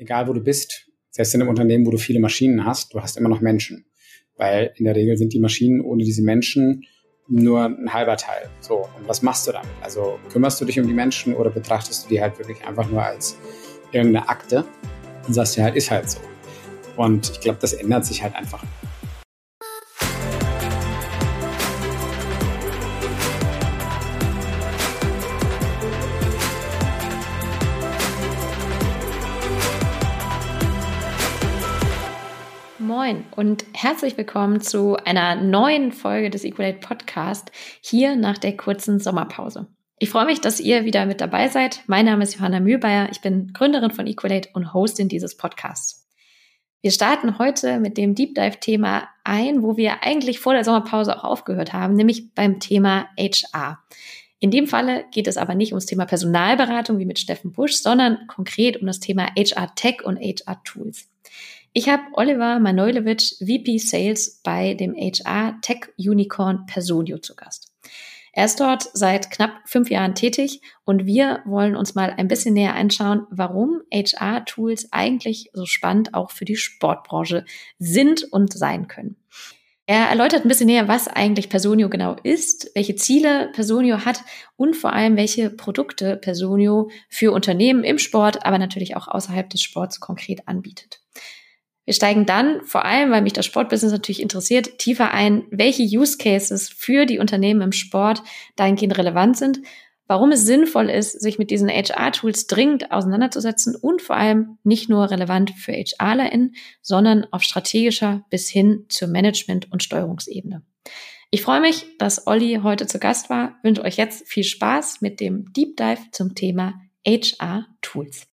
egal wo du bist, selbst in einem Unternehmen, wo du viele Maschinen hast, du hast immer noch Menschen. Weil in der Regel sind die Maschinen ohne diese Menschen nur ein halber Teil. So, und was machst du damit? Also kümmerst du dich um die Menschen oder betrachtest du die halt wirklich einfach nur als irgendeine Akte und sagst ja halt, ist halt so. Und ich glaube, das ändert sich halt einfach. Moin und herzlich willkommen zu einer neuen Folge des Equalate Podcast hier nach der kurzen Sommerpause. Ich freue mich, dass ihr wieder mit dabei seid. Mein Name ist Johanna Mühlbayer. Ich bin Gründerin von Equalate und Hostin dieses Podcasts. Wir starten heute mit dem Deep Dive Thema ein, wo wir eigentlich vor der Sommerpause auch aufgehört haben, nämlich beim Thema HR. In dem Falle geht es aber nicht ums Thema Personalberatung wie mit Steffen Busch, sondern konkret um das Thema HR Tech und HR Tools. Ich habe Oliver Manojlevic, VP Sales bei dem HR Tech Unicorn Personio zu Gast. Er ist dort seit knapp fünf Jahren tätig und wir wollen uns mal ein bisschen näher anschauen, warum HR-Tools eigentlich so spannend auch für die Sportbranche sind und sein können. Er erläutert ein bisschen näher, was eigentlich Personio genau ist, welche Ziele Personio hat und vor allem, welche Produkte Personio für Unternehmen im Sport, aber natürlich auch außerhalb des Sports konkret anbietet. Wir steigen dann, vor allem, weil mich das Sportbusiness natürlich interessiert, tiefer ein, welche Use Cases für die Unternehmen im Sport dahingehend relevant sind, warum es sinnvoll ist, sich mit diesen HR-Tools dringend auseinanderzusetzen und vor allem nicht nur relevant für HRlerInnen, sondern auf strategischer bis hin zur Management- und Steuerungsebene. Ich freue mich, dass Olli heute zu Gast war, wünsche euch jetzt viel Spaß mit dem Deep Dive zum Thema HR-Tools.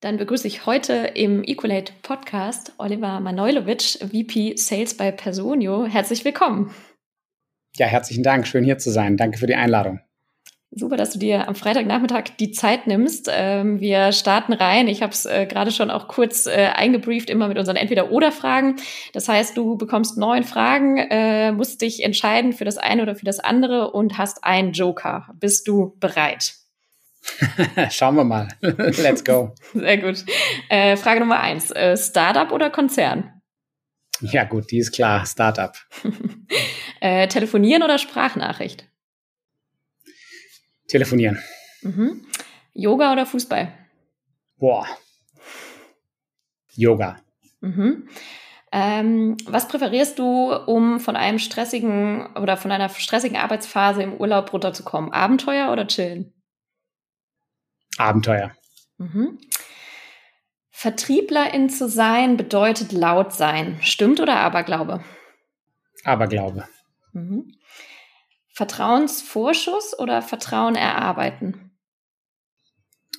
Dann begrüße ich heute im Equalate Podcast Oliver Manojlovic, VP Sales bei Personio. Herzlich willkommen. Ja, herzlichen Dank. Schön hier zu sein. Danke für die Einladung. Super, dass du dir am Freitagnachmittag die Zeit nimmst. Ähm, wir starten rein. Ich habe es äh, gerade schon auch kurz äh, eingebrieft, immer mit unseren Entweder-Oder-Fragen. Das heißt, du bekommst neun Fragen, äh, musst dich entscheiden für das eine oder für das andere und hast einen Joker. Bist du bereit? Schauen wir mal. Let's go. Sehr gut. Äh, Frage Nummer eins. Äh, Startup oder Konzern? Ja gut, die ist klar. Startup. äh, telefonieren oder Sprachnachricht? Telefonieren. Mhm. Yoga oder Fußball? Boah. Yoga. Mhm. Ähm, was präferierst du, um von einem stressigen oder von einer stressigen Arbeitsphase im Urlaub runterzukommen? Abenteuer oder chillen? Abenteuer. Mhm. Vertrieblerin zu sein bedeutet laut sein. Stimmt oder Aberglaube? Aberglaube. Mhm. Vertrauensvorschuss oder Vertrauen erarbeiten?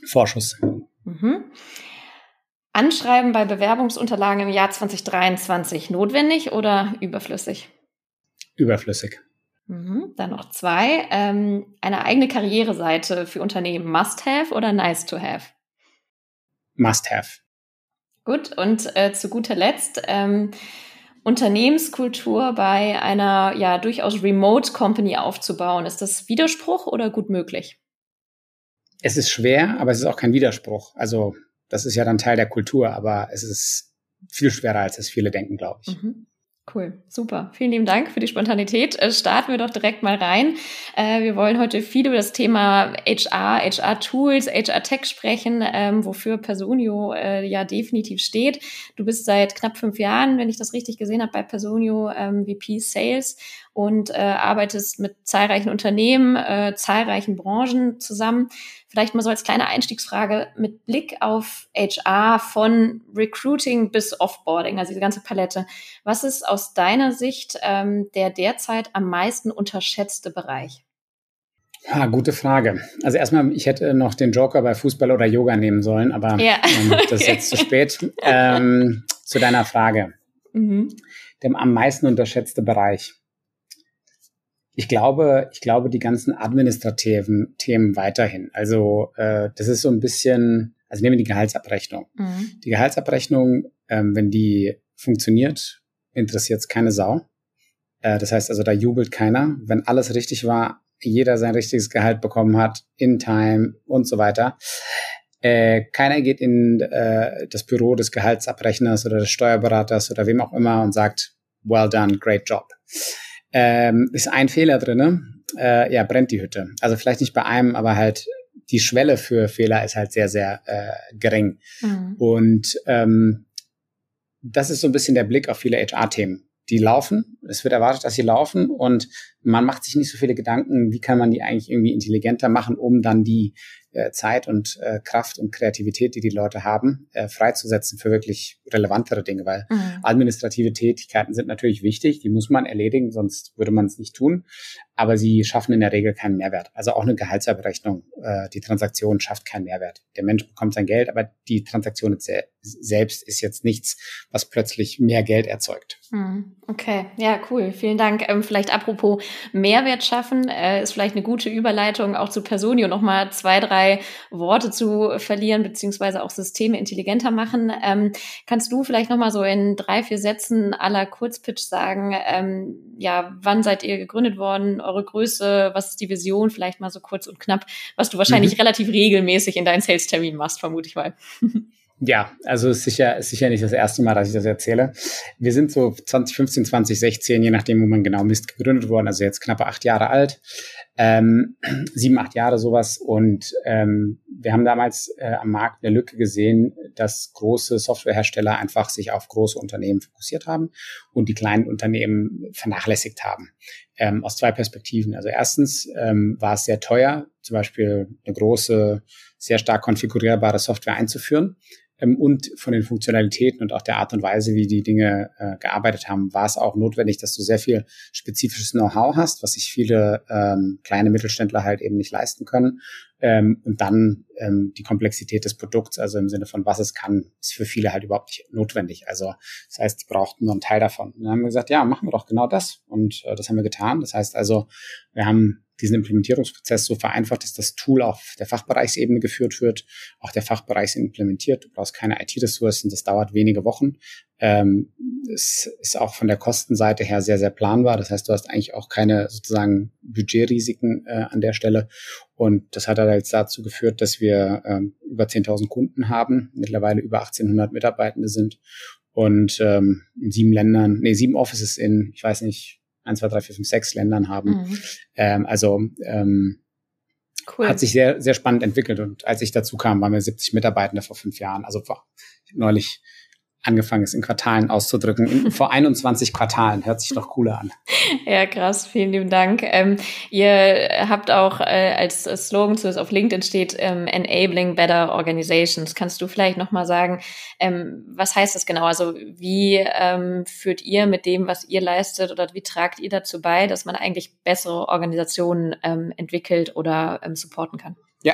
Vorschuss. Mhm. Anschreiben bei Bewerbungsunterlagen im Jahr 2023 notwendig oder überflüssig? Überflüssig. Mhm, dann noch zwei. Ähm, eine eigene Karriereseite für Unternehmen must have oder nice to have? Must have. Gut, und äh, zu guter Letzt, ähm, Unternehmenskultur bei einer ja durchaus Remote Company aufzubauen. Ist das Widerspruch oder gut möglich? Es ist schwer, aber es ist auch kein Widerspruch. Also das ist ja dann Teil der Kultur, aber es ist viel schwerer, als es viele denken, glaube ich. Mhm. Cool, super. Vielen lieben Dank für die Spontanität. Äh, starten wir doch direkt mal rein. Äh, wir wollen heute viel über das Thema HR, HR-Tools, HR-Tech sprechen, ähm, wofür Personio äh, ja definitiv steht. Du bist seit knapp fünf Jahren, wenn ich das richtig gesehen habe, bei Personio ähm, VP Sales und äh, arbeitest mit zahlreichen Unternehmen, äh, zahlreichen Branchen zusammen. Vielleicht mal so als kleine Einstiegsfrage mit Blick auf HR von Recruiting bis Offboarding, also diese ganze Palette. Was ist aus deiner Sicht ähm, der derzeit am meisten unterschätzte Bereich? Ja, gute Frage. Also erstmal, ich hätte noch den Joker bei Fußball oder Yoga nehmen sollen, aber ja. ähm, das ist jetzt zu spät. Ähm, zu deiner Frage. Mhm. Der am meisten unterschätzte Bereich. Ich glaube, ich glaube, die ganzen administrativen Themen weiterhin. Also äh, das ist so ein bisschen, also nehmen wir die Gehaltsabrechnung. Mhm. Die Gehaltsabrechnung, ähm, wenn die funktioniert, interessiert es keine Sau. Äh, das heißt also, da jubelt keiner. Wenn alles richtig war, jeder sein richtiges Gehalt bekommen hat, in time und so weiter, Äh, keiner geht in äh, das Büro des Gehaltsabrechners oder des Steuerberaters oder wem auch immer und sagt, well done, great job. Ähm, ist ein Fehler drinne, äh, ja, brennt die Hütte. Also vielleicht nicht bei einem, aber halt die Schwelle für Fehler ist halt sehr, sehr äh, gering. Mhm. Und ähm, das ist so ein bisschen der Blick auf viele HR-Themen. Die laufen, es wird erwartet, dass sie laufen und man macht sich nicht so viele Gedanken, wie kann man die eigentlich irgendwie intelligenter machen, um dann die äh, Zeit und äh, Kraft und Kreativität, die die Leute haben, äh, freizusetzen für wirklich relevantere Dinge, weil mhm. administrative Tätigkeiten sind natürlich wichtig, die muss man erledigen, sonst würde man es nicht tun, aber sie schaffen in der Regel keinen Mehrwert. Also auch eine Gehaltsabrechnung, äh, die Transaktion schafft keinen Mehrwert. Der Mensch bekommt sein Geld, aber die Transaktion selbst ist jetzt nichts, was plötzlich mehr Geld erzeugt. Mhm. Okay, ja, cool. Vielen Dank. Ähm, vielleicht apropos Mehrwert schaffen, äh, ist vielleicht eine gute Überleitung auch zu Personio nochmal zwei, drei Worte zu verlieren, beziehungsweise auch Systeme intelligenter machen. Ähm, kannst du vielleicht nochmal so in drei, vier Sätzen aller Kurzpitch sagen, ähm, ja, wann seid ihr gegründet worden, eure Größe, was ist die Vision, vielleicht mal so kurz und knapp, was du wahrscheinlich mhm. relativ regelmäßig in deinen Sales-Termin machst, vermute ich mal. Ja, also ist sicher, ist sicher nicht das erste Mal, dass ich das erzähle. Wir sind so 2015, 2016, je nachdem, wo man genau misst, gegründet worden. Also jetzt knappe acht Jahre alt. Ähm, sieben, acht Jahre sowas. Und ähm, wir haben damals äh, am Markt eine Lücke gesehen, dass große Softwarehersteller einfach sich auf große Unternehmen fokussiert haben und die kleinen Unternehmen vernachlässigt haben. Ähm, aus zwei Perspektiven. Also erstens ähm, war es sehr teuer, zum Beispiel eine große, sehr stark konfigurierbare Software einzuführen und von den Funktionalitäten und auch der Art und Weise, wie die Dinge äh, gearbeitet haben, war es auch notwendig, dass du sehr viel spezifisches Know-how hast, was sich viele ähm, kleine Mittelständler halt eben nicht leisten können. Ähm, und dann ähm, die Komplexität des Produkts, also im Sinne von was es kann, ist für viele halt überhaupt nicht notwendig. Also das heißt, die brauchten nur einen Teil davon. Und dann haben wir gesagt, ja, machen wir doch genau das. Und äh, das haben wir getan. Das heißt also, wir haben diesen Implementierungsprozess so vereinfacht, dass das Tool auf der Fachbereichsebene geführt wird, auch der Fachbereich implementiert. Du brauchst keine IT-Ressourcen, das dauert wenige Wochen. Ähm, es ist auch von der Kostenseite her sehr, sehr planbar. Das heißt, du hast eigentlich auch keine sozusagen Budgetrisiken äh, an der Stelle. Und das hat halt jetzt dazu geführt, dass wir ähm, über 10.000 Kunden haben, mittlerweile über 1800 Mitarbeitende sind und ähm, in sieben Ländern, nee, sieben Offices in, ich weiß nicht, 1, 2, 3, 4, 5, 6 Ländern haben. Mhm. Ähm, also ähm, cool. hat sich sehr, sehr spannend entwickelt. Und als ich dazu kam, waren wir 70 Mitarbeitende vor fünf Jahren. Also neulich angefangen ist, in Quartalen auszudrücken. In, vor 21 Quartalen. Hört sich doch cooler an. Ja, krass. Vielen lieben Dank. Ähm, ihr habt auch äh, als Slogan, zu auf LinkedIn steht, ähm, Enabling Better Organizations. Kannst du vielleicht nochmal sagen, ähm, was heißt das genau? Also wie ähm, führt ihr mit dem, was ihr leistet oder wie tragt ihr dazu bei, dass man eigentlich bessere Organisationen ähm, entwickelt oder ähm, supporten kann? Ja,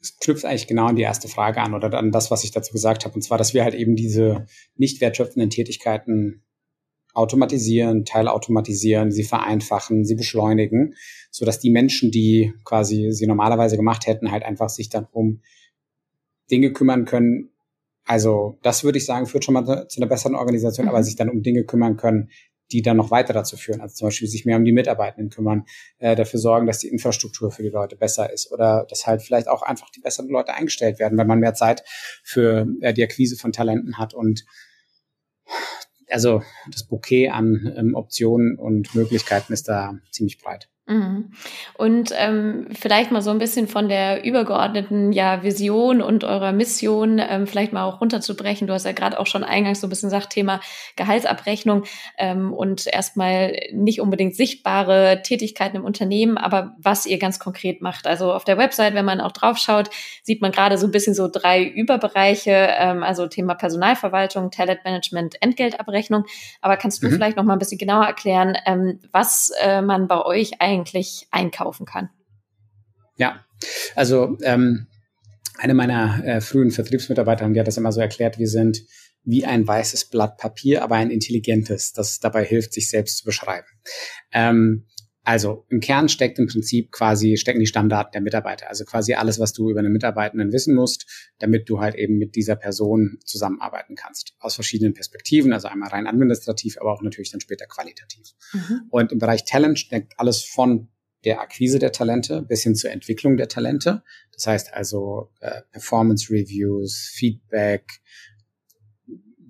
es knüpft eigentlich genau an die erste Frage an oder an das, was ich dazu gesagt habe. Und zwar, dass wir halt eben diese nicht wertschöpfenden Tätigkeiten automatisieren, teilautomatisieren, sie vereinfachen, sie beschleunigen, so dass die Menschen, die quasi sie normalerweise gemacht hätten, halt einfach sich dann um Dinge kümmern können. Also das würde ich sagen, führt schon mal zu einer besseren Organisation, mhm. aber sich dann um Dinge kümmern können, die dann noch weiter dazu führen. Also zum Beispiel sich mehr um die Mitarbeitenden kümmern, äh, dafür sorgen, dass die Infrastruktur für die Leute besser ist oder dass halt vielleicht auch einfach die besseren Leute eingestellt werden, weil man mehr Zeit für äh, die Akquise von Talenten hat und also das Bouquet an ähm, Optionen und Möglichkeiten ist da ziemlich breit. Mhm. Und ähm, vielleicht mal so ein bisschen von der übergeordneten ja, Vision und eurer Mission ähm, vielleicht mal auch runterzubrechen. Du hast ja gerade auch schon eingangs so ein bisschen gesagt, Thema Gehaltsabrechnung ähm, und erstmal nicht unbedingt sichtbare Tätigkeiten im Unternehmen, aber was ihr ganz konkret macht. Also auf der Website, wenn man auch drauf schaut, sieht man gerade so ein bisschen so drei Überbereiche, ähm, also Thema Personalverwaltung, Talentmanagement, Entgeltabrechnung. Aber kannst du mhm. vielleicht noch mal ein bisschen genauer erklären, ähm, was äh, man bei euch eigentlich eigentlich einkaufen kann. Ja, also ähm, eine meiner äh, frühen Vertriebsmitarbeiter, die hat das immer so erklärt, wir sind wie ein weißes Blatt Papier, aber ein intelligentes, das dabei hilft, sich selbst zu beschreiben. Ähm, also im Kern steckt im Prinzip quasi, stecken die Stammdaten der Mitarbeiter. Also quasi alles, was du über einen Mitarbeitenden wissen musst, damit du halt eben mit dieser Person zusammenarbeiten kannst. Aus verschiedenen Perspektiven, also einmal rein administrativ, aber auch natürlich dann später qualitativ. Mhm. Und im Bereich Talent steckt alles von der Akquise der Talente bis hin zur Entwicklung der Talente. Das heißt also äh, Performance Reviews, Feedback,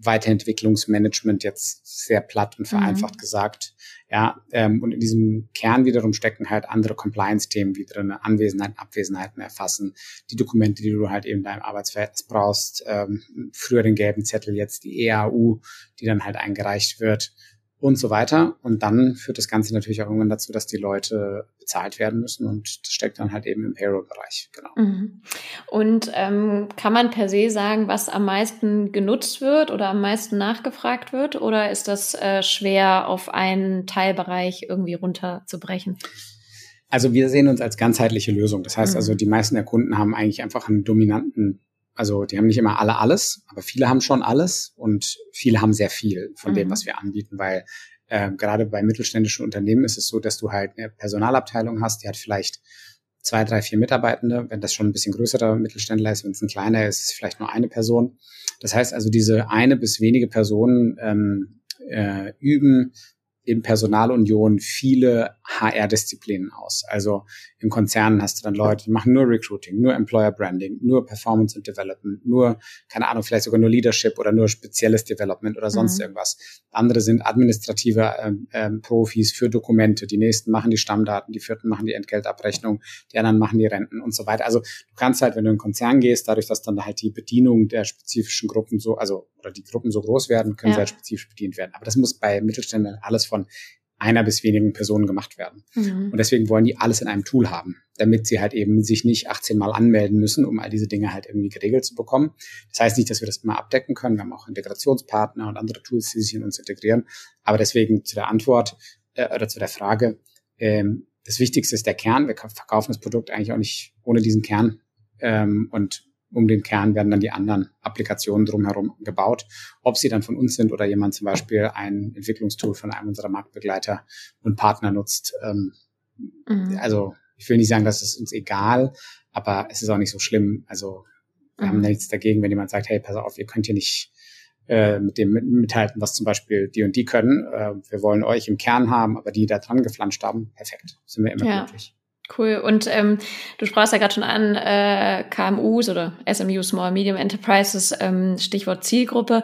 Weiterentwicklungsmanagement jetzt sehr platt und vereinfacht mhm. gesagt. Ja, ähm, und in diesem Kern wiederum stecken halt andere Compliance-Themen wie drin, Anwesenheiten, Abwesenheiten erfassen, die Dokumente, die du halt eben in deinem Arbeitsverhältnis brauchst, ähm, früher den gelben Zettel, jetzt die EAU, die dann halt eingereicht wird und so weiter. Und dann führt das Ganze natürlich auch irgendwann dazu, dass die Leute bezahlt werden müssen und das steckt dann halt eben im Payroll-Bereich. Genau. Mhm. Und ähm, kann man per se sagen, was am meisten genutzt wird oder am meisten nachgefragt wird oder ist das äh, schwer auf einen Teilbereich irgendwie runterzubrechen? Also wir sehen uns als ganzheitliche Lösung. Das heißt mhm. also, die meisten der Kunden haben eigentlich einfach einen dominanten also die haben nicht immer alle alles, aber viele haben schon alles und viele haben sehr viel von mhm. dem, was wir anbieten, weil äh, gerade bei mittelständischen Unternehmen ist es so, dass du halt eine Personalabteilung hast, die hat vielleicht zwei, drei, vier Mitarbeitende. Wenn das schon ein bisschen größerer Mittelständler ist, wenn es ein kleiner ist, ist es vielleicht nur eine Person. Das heißt also, diese eine bis wenige Personen ähm, äh, üben in Personalunion viele HR-Disziplinen aus. Also in Konzernen hast du dann Leute, die machen nur Recruiting, nur Employer Branding, nur Performance and Development, nur, keine Ahnung, vielleicht sogar nur Leadership oder nur spezielles Development oder sonst mhm. irgendwas. Andere sind administrative ähm, ähm, Profis für Dokumente. Die nächsten machen die Stammdaten, die vierten machen die Entgeltabrechnung, die anderen machen die Renten und so weiter. Also du kannst halt, wenn du in einen Konzern gehst, dadurch, dass dann halt die Bedienung der spezifischen Gruppen so, also oder die Gruppen so groß werden, können ja. sie halt spezifisch bedient werden. Aber das muss bei Mittelständlern alles von einer bis wenigen Personen gemacht werden. Mhm. Und deswegen wollen die alles in einem Tool haben, damit sie halt eben sich nicht 18 Mal anmelden müssen, um all diese Dinge halt irgendwie geregelt zu bekommen. Das heißt nicht, dass wir das immer abdecken können. Wir haben auch Integrationspartner und andere Tools, die sich in uns integrieren. Aber deswegen zu der Antwort äh, oder zu der Frage, ähm, das Wichtigste ist der Kern. Wir verkaufen das Produkt eigentlich auch nicht ohne diesen Kern. Ähm, und um den Kern werden dann die anderen Applikationen drumherum gebaut. Ob sie dann von uns sind oder jemand zum Beispiel ein Entwicklungstool von einem unserer Marktbegleiter und Partner nutzt. Ähm, mhm. Also ich will nicht sagen, das ist uns egal, aber es ist auch nicht so schlimm. Also wir mhm. haben nichts dagegen, wenn jemand sagt, hey, pass auf, ihr könnt hier nicht äh, mit dem mithalten, was zum Beispiel die und die können. Äh, wir wollen euch im Kern haben, aber die da dran geflanscht haben, perfekt. Sind wir immer ja. glücklich. Cool. Und ähm, du sprachst ja gerade schon an äh, KMUs oder SMU, Small Medium Enterprises, ähm, Stichwort Zielgruppe.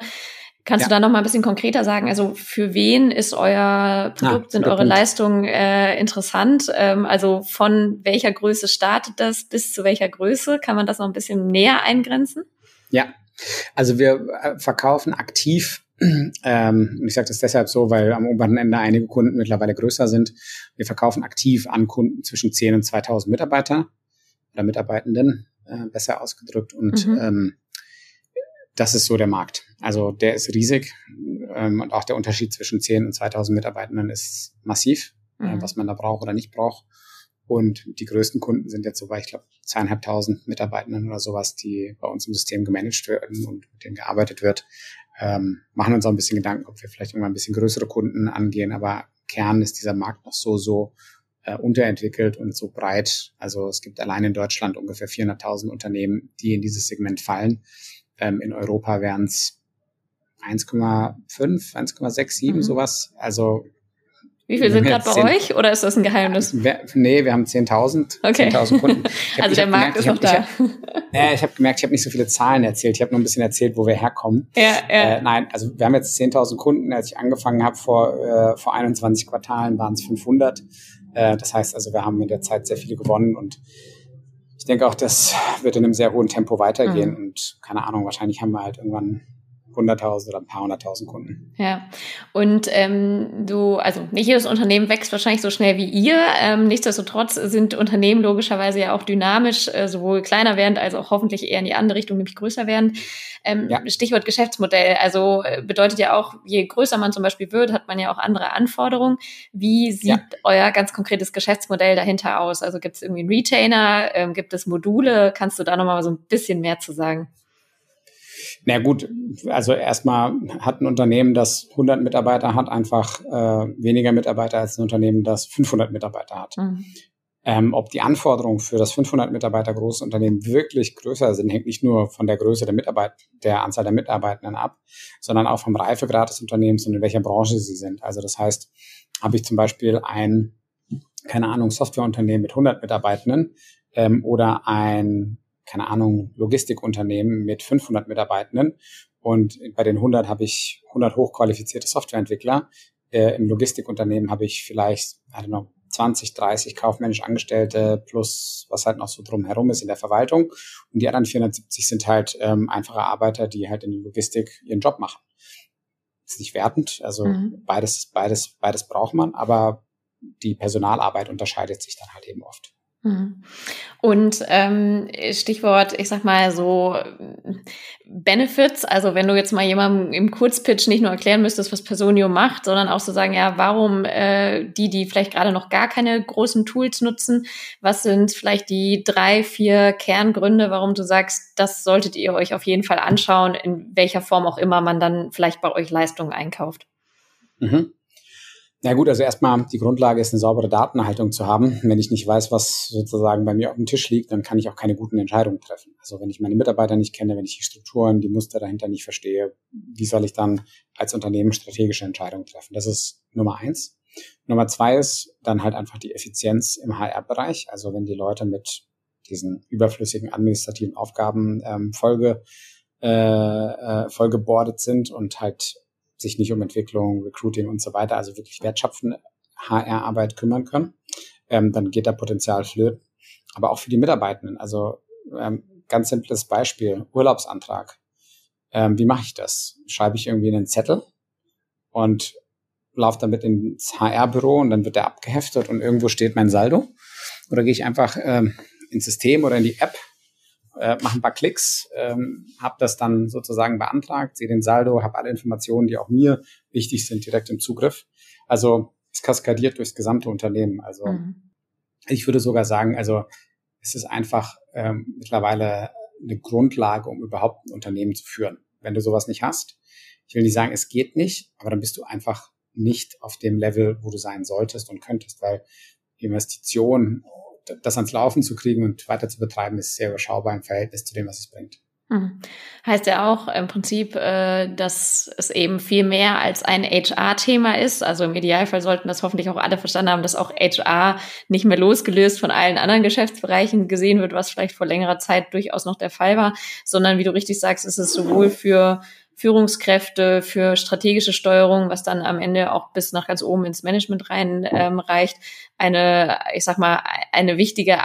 Kannst ja. du da noch mal ein bisschen konkreter sagen? Also für wen ist euer Produkt, ah, sind eure Punkt. Leistungen äh, interessant? Ähm, also von welcher Größe startet das bis zu welcher Größe? Kann man das noch ein bisschen näher eingrenzen? Ja, also wir äh, verkaufen aktiv ähm, und ich sage das deshalb so, weil am oberen Ende einige Kunden mittlerweile größer sind. Wir verkaufen aktiv an Kunden zwischen 10 und 2000 Mitarbeiter oder Mitarbeitenden, äh, besser ausgedrückt. Und mhm. ähm, das ist so der Markt. Also der ist riesig ähm, und auch der Unterschied zwischen 10 und 2000 Mitarbeitenden ist massiv, äh, mhm. äh, was man da braucht oder nicht braucht. Und die größten Kunden sind jetzt so bei, ich glaube, zweieinhalbtausend Mitarbeitenden oder sowas, die bei uns im System gemanagt werden und mit denen gearbeitet wird ähm, machen uns auch ein bisschen Gedanken, ob wir vielleicht irgendwann ein bisschen größere Kunden angehen, aber Kern ist dieser Markt noch so, so äh, unterentwickelt und so breit. Also es gibt allein in Deutschland ungefähr 400.000 Unternehmen, die in dieses Segment fallen. Ähm, in Europa wären es 1,5, 1,67, mhm. sowas. Also wie viel sind gerade bei euch oder ist das ein Geheimnis? Wir, nee, wir haben 10.000 okay. 10.000 Kunden. Hab, also der Markt gemerkt, ist noch da. Ich hab, ja, ich habe gemerkt, ich habe nicht so viele Zahlen erzählt. Ich habe nur ein bisschen erzählt, wo wir herkommen. Ja, ja. Äh, nein, also wir haben jetzt 10.000 Kunden. Als ich angefangen habe vor, äh, vor 21 Quartalen, waren es 500. Äh, das heißt also, wir haben in der Zeit sehr viele gewonnen und ich denke auch, das wird in einem sehr hohen Tempo weitergehen. Mhm. Und keine Ahnung, wahrscheinlich haben wir halt irgendwann 100.000 oder ein paar hunderttausend Kunden. Ja, und ähm, du, also nicht jedes Unternehmen wächst wahrscheinlich so schnell wie ihr. Ähm, nichtsdestotrotz sind Unternehmen logischerweise ja auch dynamisch, äh, sowohl kleiner werden als auch hoffentlich eher in die andere Richtung, nämlich größer werden. Ähm, ja. Stichwort Geschäftsmodell. Also äh, bedeutet ja auch, je größer man zum Beispiel wird, hat man ja auch andere Anforderungen. Wie sieht ja. euer ganz konkretes Geschäftsmodell dahinter aus? Also gibt es irgendwie einen Retainer? Ähm, gibt es Module? Kannst du da nochmal so ein bisschen mehr zu sagen? Na gut, also erstmal hat ein Unternehmen, das 100 Mitarbeiter hat, einfach äh, weniger Mitarbeiter als ein Unternehmen, das 500 Mitarbeiter hat. Mhm. Ähm, ob die Anforderungen für das 500 Mitarbeiter große Unternehmen wirklich größer sind, hängt nicht nur von der Größe der Mitarbeit, der Anzahl der Mitarbeitenden ab, sondern auch vom Reifegrad des Unternehmens und in welcher Branche sie sind. Also das heißt, habe ich zum Beispiel ein keine Ahnung, Softwareunternehmen mit 100 Mitarbeitenden ähm, oder ein, keine Ahnung, Logistikunternehmen mit 500 Mitarbeitenden. Und bei den 100 habe ich 100 hochqualifizierte Softwareentwickler. Äh, Im Logistikunternehmen habe ich vielleicht, I don't know, 20, 30 kaufmännisch Angestellte plus was halt noch so drumherum ist in der Verwaltung. Und die anderen 470 sind halt ähm, einfache Arbeiter, die halt in der Logistik ihren Job machen. ist nicht wertend, also mhm. beides, beides, beides braucht man, aber die Personalarbeit unterscheidet sich dann halt eben oft. Mhm. Und ähm, Stichwort, ich sag mal so Benefits, also wenn du jetzt mal jemandem im Kurzpitch nicht nur erklären müsstest, was Personio macht, sondern auch so sagen, ja, warum äh, die, die vielleicht gerade noch gar keine großen Tools nutzen, was sind vielleicht die drei, vier Kerngründe, warum du sagst, das solltet ihr euch auf jeden Fall anschauen, in welcher Form auch immer man dann vielleicht bei euch Leistungen einkauft? Mhm. Na gut, also erstmal die Grundlage ist eine saubere Datenerhaltung zu haben. Wenn ich nicht weiß, was sozusagen bei mir auf dem Tisch liegt, dann kann ich auch keine guten Entscheidungen treffen. Also wenn ich meine Mitarbeiter nicht kenne, wenn ich die Strukturen, die Muster dahinter nicht verstehe, wie soll ich dann als Unternehmen strategische Entscheidungen treffen? Das ist Nummer eins. Nummer zwei ist dann halt einfach die Effizienz im HR-Bereich. Also wenn die Leute mit diesen überflüssigen administrativen Aufgaben ähm, Folge äh, äh, vollgebordet sind und halt sich nicht um Entwicklung, Recruiting und so weiter, also wirklich wertschöpfende HR-Arbeit kümmern können, ähm, dann geht da Potenzial flöten. Aber auch für die Mitarbeitenden. Also ähm, ganz simples Beispiel, Urlaubsantrag. Ähm, wie mache ich das? Schreibe ich irgendwie einen Zettel und laufe damit ins HR-Büro und dann wird der abgeheftet und irgendwo steht mein Saldo? Oder gehe ich einfach ähm, ins System oder in die App äh, mache ein paar Klicks, ähm, habe das dann sozusagen beantragt, sehe den Saldo, habe alle Informationen, die auch mir wichtig sind, direkt im Zugriff. Also es kaskadiert durchs gesamte Unternehmen. Also mhm. ich würde sogar sagen, also es ist einfach ähm, mittlerweile eine Grundlage, um überhaupt ein Unternehmen zu führen. Wenn du sowas nicht hast, ich will nicht sagen, es geht nicht, aber dann bist du einfach nicht auf dem Level, wo du sein solltest und könntest, weil Investition das ans Laufen zu kriegen und weiter zu betreiben, ist sehr überschaubar im Verhältnis zu dem, was es bringt. Hm. Heißt ja auch im Prinzip, äh, dass es eben viel mehr als ein HR-Thema ist. Also im Idealfall sollten das hoffentlich auch alle verstanden haben, dass auch HR nicht mehr losgelöst von allen anderen Geschäftsbereichen gesehen wird, was vielleicht vor längerer Zeit durchaus noch der Fall war, sondern wie du richtig sagst, ist es sowohl für Führungskräfte für strategische Steuerung, was dann am Ende auch bis nach ganz oben ins Management rein ähm, reicht, eine, ich sag mal, eine wichtige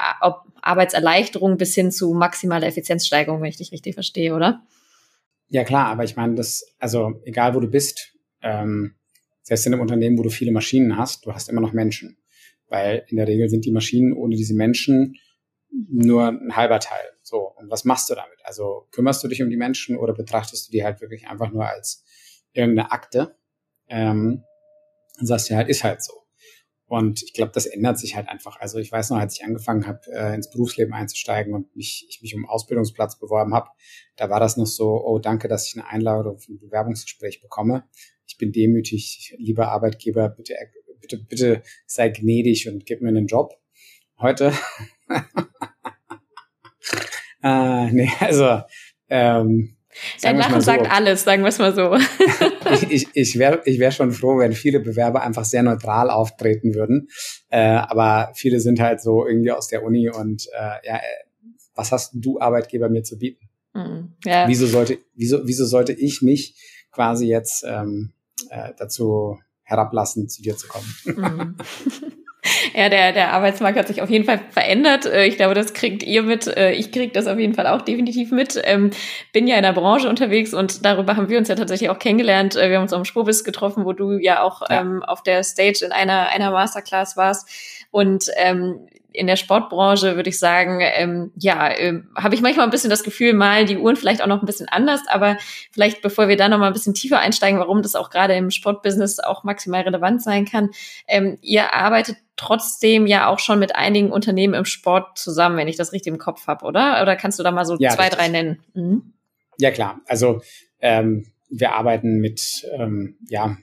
Arbeitserleichterung bis hin zu maximaler Effizienzsteigerung, wenn ich dich richtig verstehe, oder? Ja klar, aber ich meine, das, also egal wo du bist, ähm, selbst in einem Unternehmen, wo du viele Maschinen hast, du hast immer noch Menschen. Weil in der Regel sind die Maschinen ohne diese Menschen nur ein halber Teil. So, und was machst du damit? Also kümmerst du dich um die Menschen oder betrachtest du die halt wirklich einfach nur als irgendeine Akte? Ähm, und sagst ja halt, ist halt so. Und ich glaube, das ändert sich halt einfach. Also ich weiß noch, als ich angefangen habe, äh, ins Berufsleben einzusteigen und mich, ich mich um Ausbildungsplatz beworben habe, da war das noch so, oh, danke, dass ich eine Einladung für ein Bewerbungsgespräch bekomme. Ich bin demütig, lieber Arbeitgeber, bitte, bitte, bitte sei gnädig und gib mir einen Job. Heute äh, nee, also ähm, Dein Lachen so, sagt alles, sagen wir es mal so. ich ich, wäre ich wär schon froh, wenn viele Bewerber einfach sehr neutral auftreten würden. Äh, aber viele sind halt so irgendwie aus der Uni und äh, ja, äh, was hast du Arbeitgeber mir zu bieten? Mm, ja. Wieso sollte, wieso, wieso sollte ich mich quasi jetzt ähm, äh, dazu herablassen, zu dir zu kommen? Mm. Ja, der, der Arbeitsmarkt hat sich auf jeden Fall verändert. Äh, ich glaube, das kriegt ihr mit. Äh, ich kriege das auf jeden Fall auch definitiv mit. Ähm, bin ja in der Branche unterwegs und darüber haben wir uns ja tatsächlich auch kennengelernt. Äh, wir haben uns am Spobis getroffen, wo du ja auch ja. Ähm, auf der Stage in einer, einer Masterclass warst. Und ähm, in der Sportbranche würde ich sagen, ähm, ja, äh, habe ich manchmal ein bisschen das Gefühl, mal die Uhren vielleicht auch noch ein bisschen anders, aber vielleicht bevor wir da noch mal ein bisschen tiefer einsteigen, warum das auch gerade im Sportbusiness auch maximal relevant sein kann. Ähm, ihr arbeitet trotzdem ja auch schon mit einigen Unternehmen im Sport zusammen, wenn ich das richtig im Kopf habe, oder? Oder kannst du da mal so ja, zwei, drei nennen? Mhm. Ja, klar. Also ähm, wir arbeiten mit ähm, ja,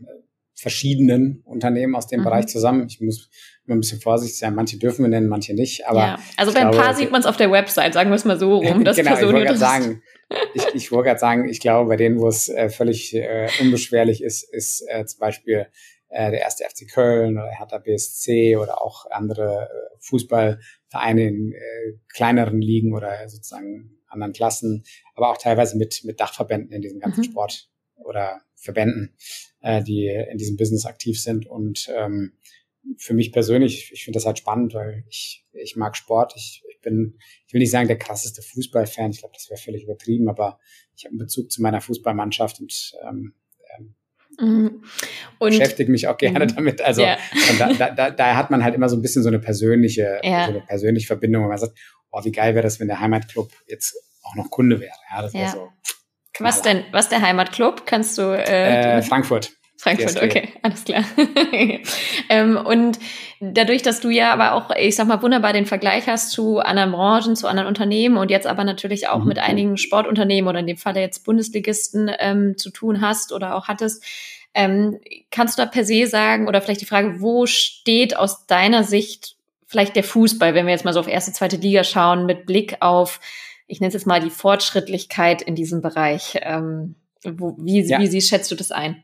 verschiedenen Unternehmen aus dem mhm. Bereich zusammen. Ich muss ein bisschen vorsichtig sein. Manche dürfen wir nennen, manche nicht. Aber ja. Also bei ein paar sieht man es auf der Website, sagen wir es mal so rum. Das genau, ich wollte gerade sagen, ich, ich wollte gerade sagen, ich glaube, bei denen, wo es äh, völlig äh, unbeschwerlich ist, ist äh, zum Beispiel äh, der erste FC Köln oder Hertha BSC oder auch andere äh, Fußballvereine in äh, kleineren Ligen oder sozusagen anderen Klassen, aber auch teilweise mit, mit Dachverbänden in diesem ganzen mhm. Sport oder Verbänden, äh, die in diesem Business aktiv sind. Und ähm, für mich persönlich, ich finde das halt spannend, weil ich, ich mag Sport. Ich, ich bin, ich will nicht sagen der krasseste Fußballfan, ich glaube, das wäre völlig übertrieben, aber ich habe einen Bezug zu meiner Fußballmannschaft und ähm, ähm mhm. beschäftige mich auch gerne mhm. damit. Also ja. da, da, da, da hat man halt immer so ein bisschen so eine persönliche, ja. so eine persönliche Verbindung, wo man sagt, oh, wie geil wäre das, wenn der Heimatclub jetzt auch noch Kunde wäre. Ja, das wäre so. Was denn, was der Heimatclub? Kannst du äh, äh Frankfurt. Frankfurt, okay, alles klar. ähm, und dadurch, dass du ja aber auch, ich sag mal, wunderbar den Vergleich hast zu anderen Branchen, zu anderen Unternehmen und jetzt aber natürlich auch mhm. mit einigen Sportunternehmen oder in dem Fall jetzt Bundesligisten ähm, zu tun hast oder auch hattest, ähm, kannst du da per se sagen oder vielleicht die Frage, wo steht aus deiner Sicht vielleicht der Fußball, wenn wir jetzt mal so auf erste, zweite Liga schauen, mit Blick auf, ich nenne es jetzt mal die Fortschrittlichkeit in diesem Bereich. Ähm, wo, wie, ja. wie, wie schätzt du das ein?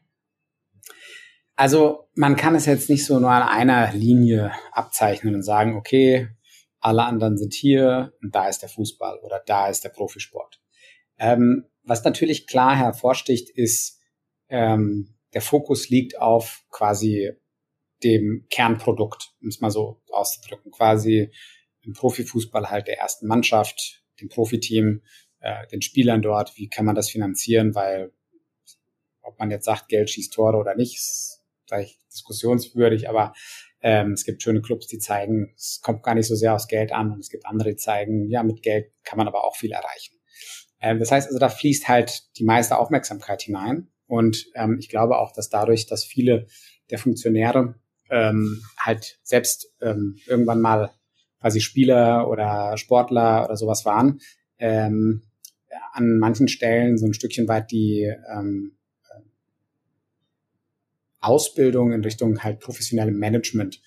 Also man kann es jetzt nicht so nur an einer Linie abzeichnen und sagen, okay, alle anderen sind hier und da ist der Fußball oder da ist der Profisport. Ähm, was natürlich klar hervorsticht, ist, ähm, der Fokus liegt auf quasi dem Kernprodukt, um es mal so auszudrücken. Quasi im Profifußball halt der ersten Mannschaft, dem Profiteam, äh, den Spielern dort, wie kann man das finanzieren, weil ob man jetzt sagt, Geld schießt Tore oder nicht, vielleicht diskussionswürdig, aber ähm, es gibt schöne Clubs, die zeigen, es kommt gar nicht so sehr aufs Geld an und es gibt andere, die zeigen, ja, mit Geld kann man aber auch viel erreichen. Ähm, das heißt also, da fließt halt die meiste Aufmerksamkeit hinein und ähm, ich glaube auch, dass dadurch, dass viele der Funktionäre ähm, halt selbst ähm, irgendwann mal quasi Spieler oder Sportler oder sowas waren, ähm, an manchen Stellen so ein Stückchen weit die ähm, Ausbildung in Richtung halt professionellem Management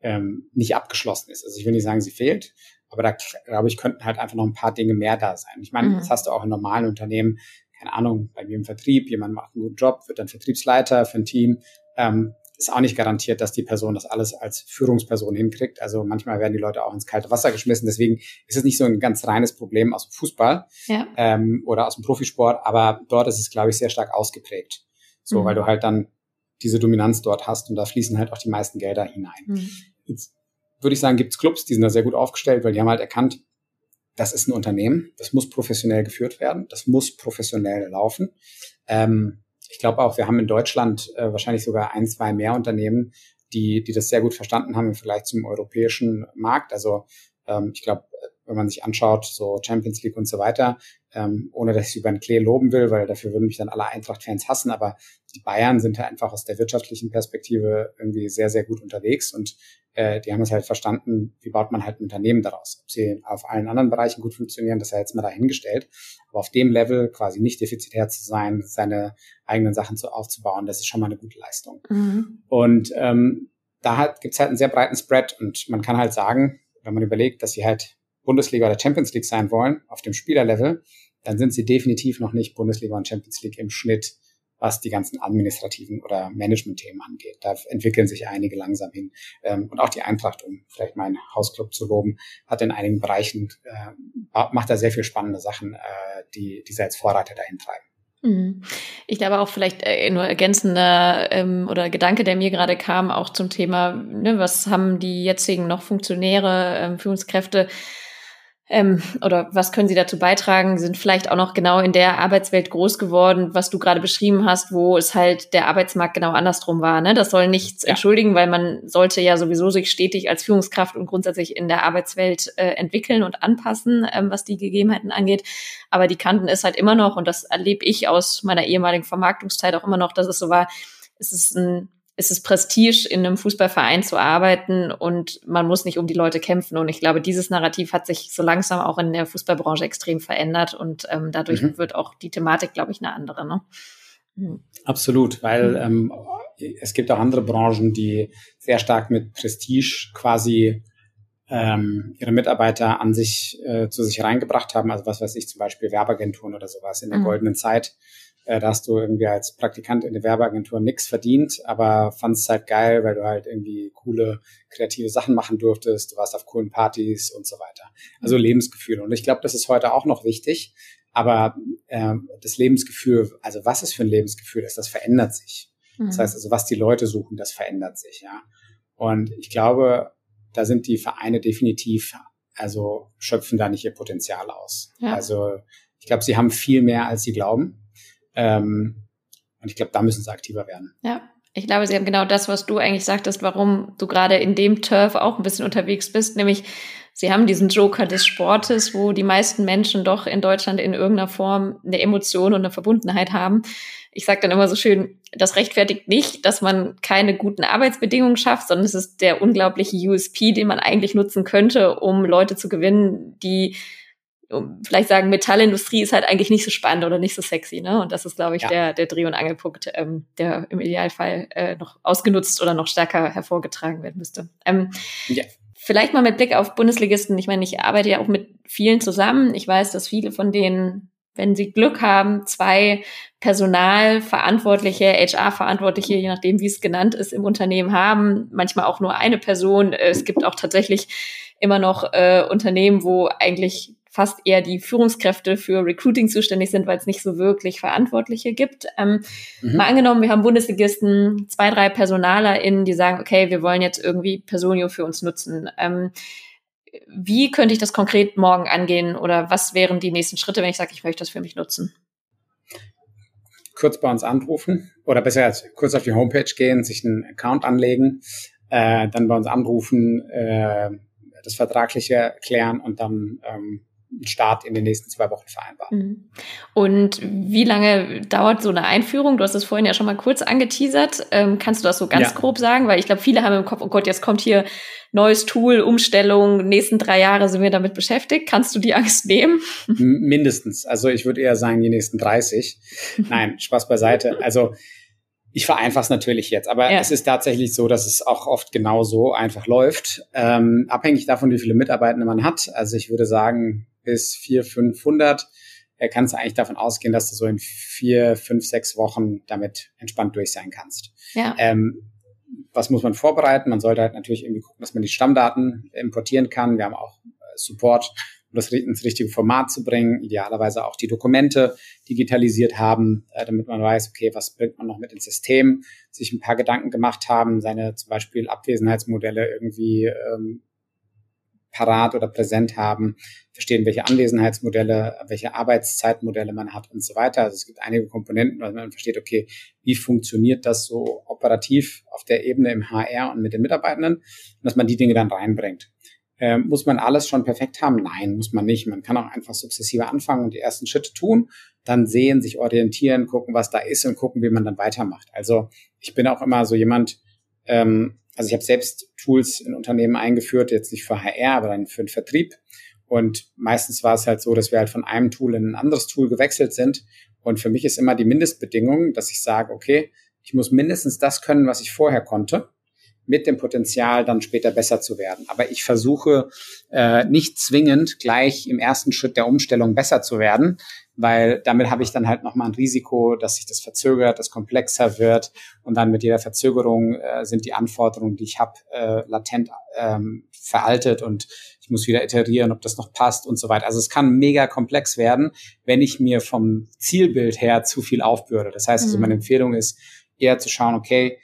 ähm, nicht abgeschlossen ist. Also ich will nicht sagen, sie fehlt, aber da glaube ich, könnten halt einfach noch ein paar Dinge mehr da sein. Ich meine, mhm. das hast du auch in normalen Unternehmen, keine Ahnung, bei mir im Vertrieb, jemand macht einen guten Job, wird dann Vertriebsleiter für ein Team, ähm, ist auch nicht garantiert, dass die Person das alles als Führungsperson hinkriegt. Also manchmal werden die Leute auch ins kalte Wasser geschmissen. Deswegen ist es nicht so ein ganz reines Problem aus dem Fußball ja. ähm, oder aus dem Profisport, aber dort ist es, glaube ich, sehr stark ausgeprägt. So, mhm. weil du halt dann diese Dominanz dort hast und da fließen halt auch die meisten Gelder hinein. Mhm. Jetzt würde ich sagen, gibt es Clubs, die sind da sehr gut aufgestellt, weil die haben halt erkannt, das ist ein Unternehmen, das muss professionell geführt werden, das muss professionell laufen. Ähm, ich glaube auch, wir haben in Deutschland äh, wahrscheinlich sogar ein, zwei mehr Unternehmen, die, die das sehr gut verstanden haben im Vergleich zum europäischen Markt. Also ähm, ich glaube, wenn man sich anschaut, so Champions League und so weiter, ähm, ohne dass ich über den Klee loben will, weil dafür würden mich dann alle Eintracht-Fans hassen, aber die Bayern sind ja einfach aus der wirtschaftlichen Perspektive irgendwie sehr, sehr gut unterwegs und äh, die haben es halt verstanden, wie baut man halt ein Unternehmen daraus. Ob sie auf allen anderen Bereichen gut funktionieren, das ist ja jetzt mal dahingestellt, aber auf dem Level quasi nicht defizitär zu sein, seine eigenen Sachen zu, aufzubauen, das ist schon mal eine gute Leistung. Mhm. Und ähm, da halt, gibt's halt einen sehr breiten Spread und man kann halt sagen, wenn man überlegt, dass sie halt Bundesliga oder Champions League sein wollen, auf dem Spielerlevel, dann sind sie definitiv noch nicht Bundesliga und Champions League im Schnitt, was die ganzen administrativen oder Management-Themen angeht. Da entwickeln sich einige langsam hin. Ähm, und auch die Eintracht, um vielleicht meinen Hausclub zu loben, hat in einigen Bereichen, äh, macht da sehr viel spannende Sachen, äh, die, die sie als Vorreiter dahin treiben. Mhm. Ich glaube auch vielleicht äh, nur ergänzender ähm, oder Gedanke, der mir gerade kam, auch zum Thema, ne, was haben die jetzigen noch Funktionäre, ähm, Führungskräfte ähm, oder was können sie dazu beitragen, sind vielleicht auch noch genau in der Arbeitswelt groß geworden, was du gerade beschrieben hast, wo es halt der Arbeitsmarkt genau andersrum war. Ne? Das soll nichts ja. entschuldigen, weil man sollte ja sowieso sich stetig als Führungskraft und grundsätzlich in der Arbeitswelt äh, entwickeln und anpassen, ähm, was die Gegebenheiten angeht. Aber die kannten es halt immer noch und das erlebe ich aus meiner ehemaligen Vermarktungszeit auch immer noch, dass es so war, es ist ein ist es Prestige, in einem Fußballverein zu arbeiten und man muss nicht um die Leute kämpfen. Und ich glaube, dieses Narrativ hat sich so langsam auch in der Fußballbranche extrem verändert und ähm, dadurch mhm. wird auch die Thematik, glaube ich, eine andere. Ne? Mhm. Absolut, weil mhm. ähm, es gibt auch andere Branchen, die sehr stark mit Prestige quasi ähm, ihre Mitarbeiter an sich äh, zu sich reingebracht haben. Also was weiß ich, zum Beispiel Werbeagenturen oder sowas in der mhm. goldenen Zeit Äh, da hast du irgendwie als Praktikant in der Werbeagentur nichts verdient, aber fandst halt geil, weil du halt irgendwie coole, kreative Sachen machen durftest, du warst auf coolen Partys und so weiter. Also mhm. Lebensgefühl. Und ich glaube, das ist heute auch noch wichtig. Aber äh, das Lebensgefühl, also was es für ein Lebensgefühl ist, das verändert sich. Mhm. Das heißt also, was die Leute suchen, das verändert sich, ja. Und ich glaube, da sind die Vereine definitiv, also schöpfen da nicht ihr Potenzial aus. Ja. Also ich glaube, sie haben viel mehr, als sie glauben. Ähm, und ich glaube, da müssen sie aktiver werden. Ja. Ich glaube, sie haben genau das, was du eigentlich sagtest, warum du gerade in dem Turf auch ein bisschen unterwegs bist, nämlich sie haben diesen Joker des Sportes, wo die meisten Menschen doch in Deutschland in irgendeiner Form eine Emotion und eine Verbundenheit haben. Ich sage dann immer so schön, das rechtfertigt nicht, dass man keine guten Arbeitsbedingungen schafft, sondern es ist der unglaubliche USP, den man eigentlich nutzen könnte, um Leute zu gewinnen, die vielleicht sagen, Metallindustrie ist halt eigentlich nicht so spannend oder nicht so sexy, ne? Und das ist, glaube ich, ja. der, der Dreh- und Angelpunkt, ähm, der im Idealfall äh, noch ausgenutzt oder noch stärker hervorgetragen werden müsste. Ähm, ja. Vielleicht mal mit Blick auf Bundesligisten. Ich meine, ich arbeite ja auch mit vielen zusammen. Ich weiß, dass viele von denen, wenn sie Glück haben, zwei Personalverantwortliche, HR-Verantwortliche, je nachdem, wie es genannt ist, im Unternehmen haben. Manchmal auch nur eine Person. Es gibt auch tatsächlich immer noch äh, Unternehmen, wo eigentlich fast eher die Führungskräfte für Recruiting zuständig sind, weil es nicht so wirklich Verantwortliche gibt. Ähm, mhm. Mal angenommen, wir haben Bundesligisten, zwei, drei PersonalerInnen, die sagen, okay, wir wollen jetzt irgendwie Personio für uns nutzen. Ähm, wie könnte ich das konkret morgen angehen oder was wären die nächsten Schritte, wenn ich sage, ich möchte das für mich nutzen? Kurz bei uns anrufen oder besser als kurz auf die Homepage gehen, sich einen Account anlegen, äh, dann bei uns anrufen, äh, das Vertragliche klären und dann ähm, Start in den nächsten zwei Wochen vereinbaren. Mhm. Und wie lange dauert so eine Einführung? Du hast es vorhin ja schon mal kurz angeteasert. Ähm, kannst du das so ganz ja. grob sagen? Weil ich glaube, viele haben im Kopf, oh Gott, jetzt kommt hier neues Tool, Umstellung, nächsten drei Jahre sind wir damit beschäftigt. Kannst du die Angst nehmen? Mindestens. Also ich würde eher sagen, die nächsten 30. Nein, Spaß beiseite. Also ich vereinfache es natürlich jetzt, aber ja. es ist tatsächlich so, dass es auch oft genau so einfach läuft. Ähm, abhängig davon, wie viele Mitarbeitende man hat. Also ich würde sagen, bis vier, 500 äh, kannst du eigentlich davon ausgehen, dass du so in vier, fünf, sechs Wochen damit entspannt durch sein kannst. Ja. Ähm, was muss man vorbereiten? Man sollte halt natürlich irgendwie gucken, dass man die Stammdaten importieren kann. Wir haben auch äh, Support, um das ins richtige Format zu bringen. Idealerweise auch die Dokumente digitalisiert haben, äh, damit man weiß, okay, was bringt man noch mit ins System, sich ein paar Gedanken gemacht haben, seine zum Beispiel Abwesenheitsmodelle irgendwie ähm, parat oder präsent haben, verstehen, welche Anwesenheitsmodelle, welche Arbeitszeitmodelle man hat und so weiter. Also es gibt einige Komponenten, weil man versteht, okay, wie funktioniert das so operativ auf der Ebene im HR und mit den Mitarbeitenden und dass man die Dinge dann reinbringt. Ähm, muss man alles schon perfekt haben? Nein, muss man nicht. Man kann auch einfach sukzessive anfangen und die ersten Schritte tun, dann sehen, sich orientieren, gucken, was da ist und gucken, wie man dann weitermacht. Also ich bin auch immer so jemand, ähm, also ich habe selbst Tools in Unternehmen eingeführt, jetzt nicht für HR, aber dann für den Vertrieb. Und meistens war es halt so, dass wir halt von einem Tool in ein anderes Tool gewechselt sind. Und für mich ist immer die Mindestbedingung, dass ich sage, okay, ich muss mindestens das können, was ich vorher konnte, mit dem Potenzial dann später besser zu werden. Aber ich versuche äh, nicht zwingend gleich im ersten Schritt der Umstellung besser zu werden, weil damit habe ich dann halt nochmal ein Risiko, dass sich das verzögert, das komplexer wird und dann mit jeder Verzögerung äh, sind die Anforderungen, die ich habe, äh, latent ähm, veraltet und ich muss wieder iterieren, ob das noch passt und so weiter. Also es kann mega komplex werden, wenn ich mir vom Zielbild her zu viel aufbürde. Das heißt, also meine mhm. Empfehlung ist eher zu schauen, okay,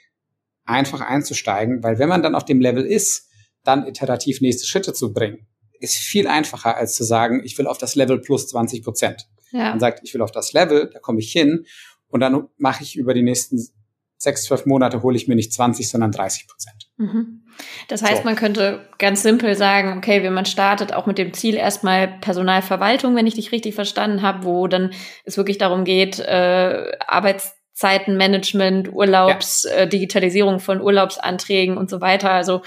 einfach einzusteigen, weil wenn man dann auf dem Level ist, dann iterativ nächste Schritte zu bringen, ist viel einfacher als zu sagen, ich will auf das Level plus 20 Prozent. Ja. Man sagt, ich will auf das Level, da komme ich hin und dann mache ich über die nächsten sechs, zwölf Monate hole ich mir nicht 20, sondern 30 Prozent. Mhm. Das heißt, so. man könnte ganz simpel sagen, okay, wenn man startet, auch mit dem Ziel erstmal Personalverwaltung, wenn ich dich richtig verstanden habe, wo dann es wirklich darum geht, äh, Arbeitszeitenmanagement, Urlaubs, ja. äh, Digitalisierung von Urlaubsanträgen und so weiter. Also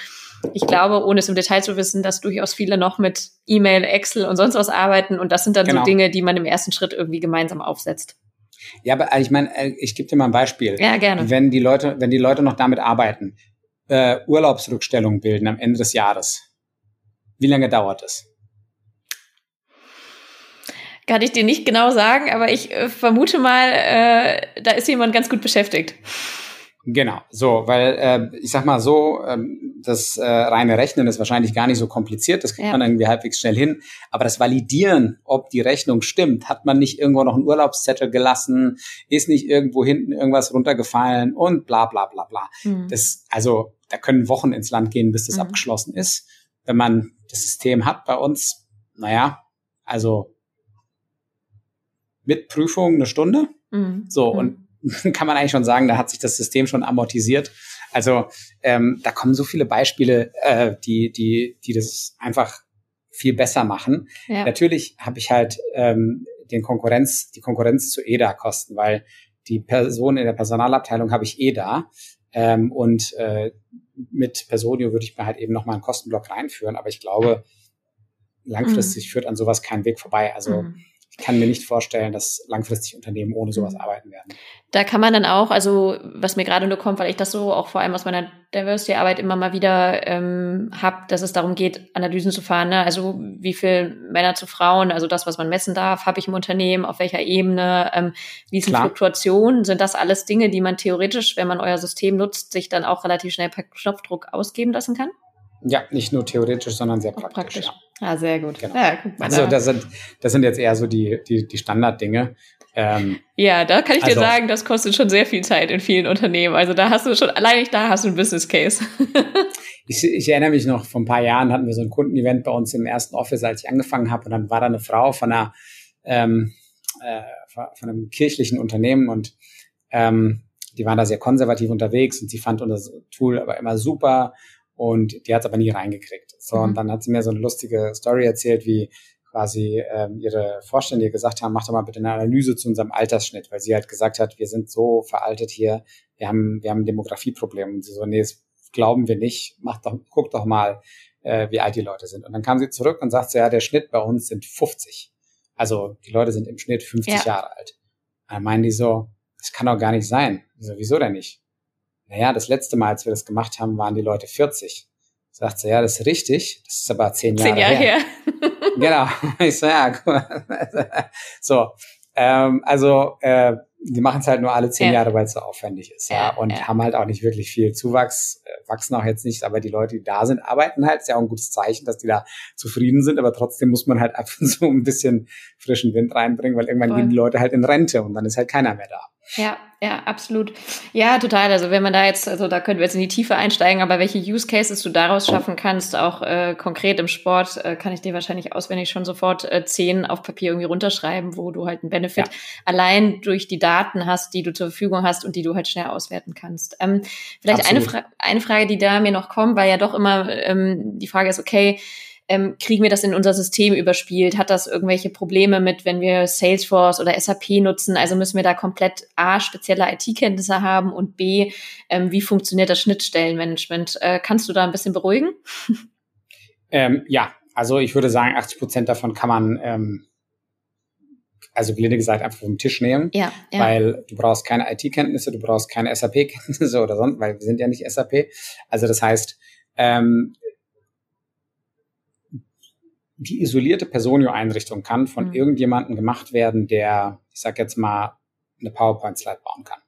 ich glaube, ohne es im Detail zu wissen, dass durchaus viele noch mit E-Mail, Excel und sonst was arbeiten. Und das sind dann genau. so Dinge, die man im ersten Schritt irgendwie gemeinsam aufsetzt. Ja, aber ich meine, äh, ich gebe dir mal ein Beispiel. Ja, gerne. Wenn die Leute, wenn die Leute noch damit arbeiten, äh, Urlaubsrückstellungen bilden am Ende des Jahres, wie lange dauert es? kann ich dir nicht genau sagen, aber ich äh, vermute mal, äh, da ist jemand ganz gut beschäftigt. Genau, so, weil äh, ich sag mal so, ähm, das äh, reine Rechnen ist wahrscheinlich gar nicht so kompliziert, das kriegt ja. man irgendwie halbwegs schnell hin. Aber das Validieren, ob die Rechnung stimmt, hat man nicht irgendwo noch einen Urlaubszettel gelassen, ist nicht irgendwo hinten irgendwas runtergefallen und bla bla bla bla. Mhm. Das, also da können Wochen ins Land gehen, bis das mhm. abgeschlossen ist. Wenn man das System hat bei uns, naja, also mit Prüfung eine Stunde. Mhm. So, mhm. und kann man eigentlich schon sagen, da hat sich das System schon amortisiert. Also ähm, da kommen so viele Beispiele, äh, die, die, die das einfach viel besser machen. Ja. Natürlich habe ich halt ähm, den Konkurrenz, die Konkurrenz zu EDA-Kosten, weil die Person in der Personalabteilung habe ich eh da. Ähm, und äh, mit Personio würde ich mir halt eben nochmal einen Kostenblock reinführen. Aber ich glaube, langfristig mhm. führt an sowas kein Weg vorbei. Also mhm ich kann mir nicht vorstellen, dass langfristig Unternehmen ohne sowas mhm. arbeiten werden. Da kann man dann auch, also was mir gerade nur kommt, weil ich das so auch vor allem aus meiner Diversity-Arbeit immer mal wieder ähm, habe, dass es darum geht, Analysen zu fahren. Ne? Also wie viel Männer zu Frauen, also das, was man messen darf, habe ich im Unternehmen, auf welcher Ebene, ähm, wie sind Fluktuationen, sind das alles Dinge, die man theoretisch, wenn man euer System nutzt, sich dann auch relativ schnell per Knopfdruck ausgeben lassen kann? Ja, nicht nur theoretisch, sondern sehr praktisch. praktisch. Ja. Ah, sehr gut. Genau. Ja, also das sind, das sind jetzt eher so die, die, die Standarddinge. Ähm, ja, da kann ich also, dir sagen, das kostet schon sehr viel Zeit in vielen Unternehmen. Also da hast du schon, allein da hast du ein Business Case. ich, ich erinnere mich noch, vor ein paar Jahren hatten wir so ein Kundenevent bei uns im ersten Office, als ich angefangen habe. Und dann war da eine Frau von einer, ähm, äh, von einem kirchlichen Unternehmen und ähm, die waren da sehr konservativ unterwegs und sie fand unser Tool aber immer super und die hat es aber nie reingekriegt. So, mhm. und dann hat sie mir so eine lustige Story erzählt, wie quasi ähm, ihre Vorstände gesagt haben, mach doch mal bitte eine Analyse zu unserem Altersschnitt, weil sie halt gesagt hat, wir sind so veraltet hier, wir haben, wir haben ein Demografieproblem. Und sie so, nee, das glauben wir nicht, mach doch, guck doch mal, äh, wie alt die Leute sind. Und dann kam sie zurück und sagt so, ja, der Schnitt bei uns sind 50. Also die Leute sind im Schnitt 50 ja. Jahre alt. dann meinen die so, das kann doch gar nicht sein. so, wieso denn nicht? Naja, das letzte Mal, als wir das gemacht haben, waren die Leute 40. Sagt sie, ja, das ist richtig, das ist aber zehn Jahre, zehn Jahre her. her. genau. Ich so, ja, guck mal. so, ähm, also äh, die machen es halt nur alle zehn ja. Jahre, weil es so aufwendig ist, ja, ja und ja. haben halt auch nicht wirklich viel Zuwachs, äh, wachsen auch jetzt nicht, aber die Leute, die da sind, arbeiten halt, ist ja auch ein gutes Zeichen, dass die da zufrieden sind, aber trotzdem muss man halt einfach so ein bisschen frischen Wind reinbringen, weil irgendwann Voll. gehen die Leute halt in Rente und dann ist halt keiner mehr da. Ja, ja, absolut. Ja, total. Also wenn man da jetzt, also da können wir jetzt in die Tiefe einsteigen, aber welche Use Cases du daraus schaffen kannst, auch äh, konkret im Sport, äh, kann ich dir wahrscheinlich auswendig schon sofort äh, zehn auf Papier irgendwie runterschreiben, wo du halt einen Benefit ja. allein durch die Daten hast, die du zur Verfügung hast und die du halt schnell auswerten kannst. Ähm, vielleicht eine, Fra eine Frage, die da mir noch kommt, weil ja doch immer ähm, die Frage ist, okay, ähm, kriegen wir das in unser System überspielt? Hat das irgendwelche Probleme mit, wenn wir Salesforce oder SAP nutzen? Also müssen wir da komplett A, spezielle IT-Kenntnisse haben und B, ähm, wie funktioniert das Schnittstellenmanagement? Äh, kannst du da ein bisschen beruhigen? Ähm, ja, also ich würde sagen, 80 Prozent davon kann man ähm, also gelinde gesagt, einfach vom Tisch nehmen. Ja, ja. Weil du brauchst keine IT-Kenntnisse, du brauchst keine SAP-Kenntnisse oder sonst, weil wir sind ja nicht SAP. Also das heißt, ähm, die isolierte Personio-Einrichtung kann von mhm. irgendjemandem gemacht werden, der, ich sag jetzt mal, eine PowerPoint-Slide bauen kann.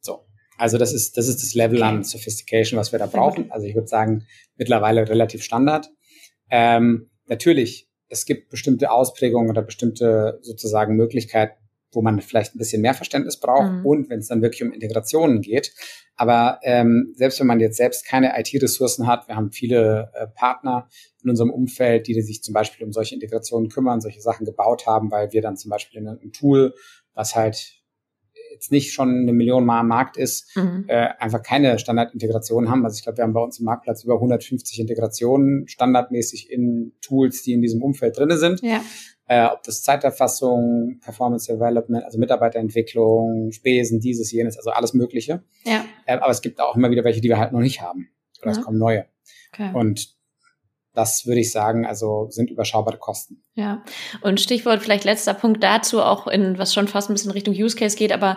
So. Also das ist, das ist das Level okay. an Sophistication, was wir da brauchen. Also ich würde sagen, mittlerweile relativ Standard. Ähm, natürlich, es gibt bestimmte Ausprägungen oder bestimmte sozusagen Möglichkeiten, wo man vielleicht ein bisschen mehr Verständnis braucht mhm. und wenn es dann wirklich um Integrationen geht. Aber ähm, selbst wenn man jetzt selbst keine IT-Ressourcen hat, wir haben viele äh, Partner in unserem Umfeld, die sich zum Beispiel um solche Integrationen kümmern, solche Sachen gebaut haben, weil wir dann zum Beispiel in einem Tool, was halt jetzt nicht schon eine Million Mal am Markt ist, mhm. äh, einfach keine Standardintegration haben. Also ich glaube, wir haben bei uns im Marktplatz über 150 Integrationen standardmäßig in Tools, die in diesem Umfeld drinne sind. Ja. Äh, ob das Zeiterfassung, Performance Development, also Mitarbeiterentwicklung, Spesen, dieses, jenes, also alles Mögliche. Ja. Äh, aber es gibt auch immer wieder welche, die wir halt noch nicht haben. Oder ja. es kommen neue. Okay. Und das würde ich sagen, also sind überschaubare Kosten. Ja, und Stichwort vielleicht letzter Punkt dazu, auch in was schon fast ein bisschen Richtung Use Case geht, aber